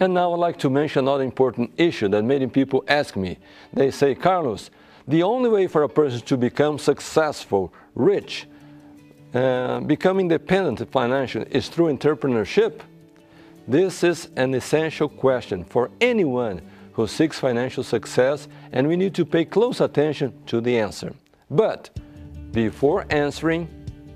And now I'd like to mention another important issue that many people ask me. They say, Carlos, the only way for a person to become successful, rich, uh, become independent financially is through entrepreneurship? This is an essential question for anyone who seeks financial success, and we need to pay close attention to the answer. But before answering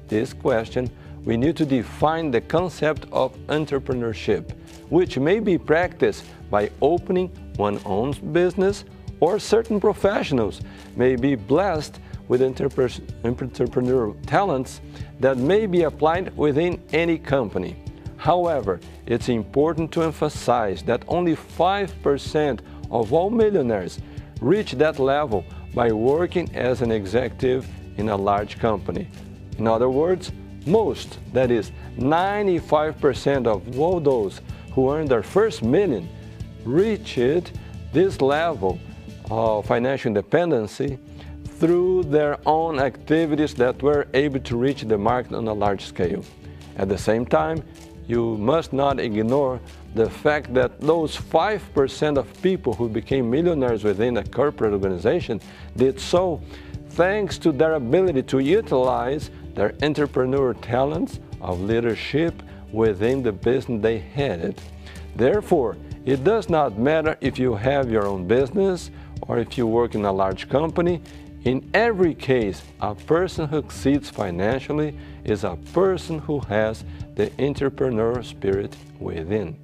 this question, we need to define the concept of entrepreneurship, which may be practiced by opening one's own business, or certain professionals may be blessed with entrepreneurial talents that may be applied within any company. However, it's important to emphasize that only 5% of all millionaires reach that level by working as an executive in a large company. In other words, most, that is 95% of all those who earn their first million, reached this level of financial independency through their own activities that were able to reach the market on a large scale. At the same time, you must not ignore the fact that those 5% of people who became millionaires within a corporate organization did so thanks to their ability to utilize their entrepreneurial talents of leadership within the business they headed. Therefore, it does not matter if you have your own business or if you work in a large company. In every case, a person who succeeds financially is a person who has the entrepreneur spirit within.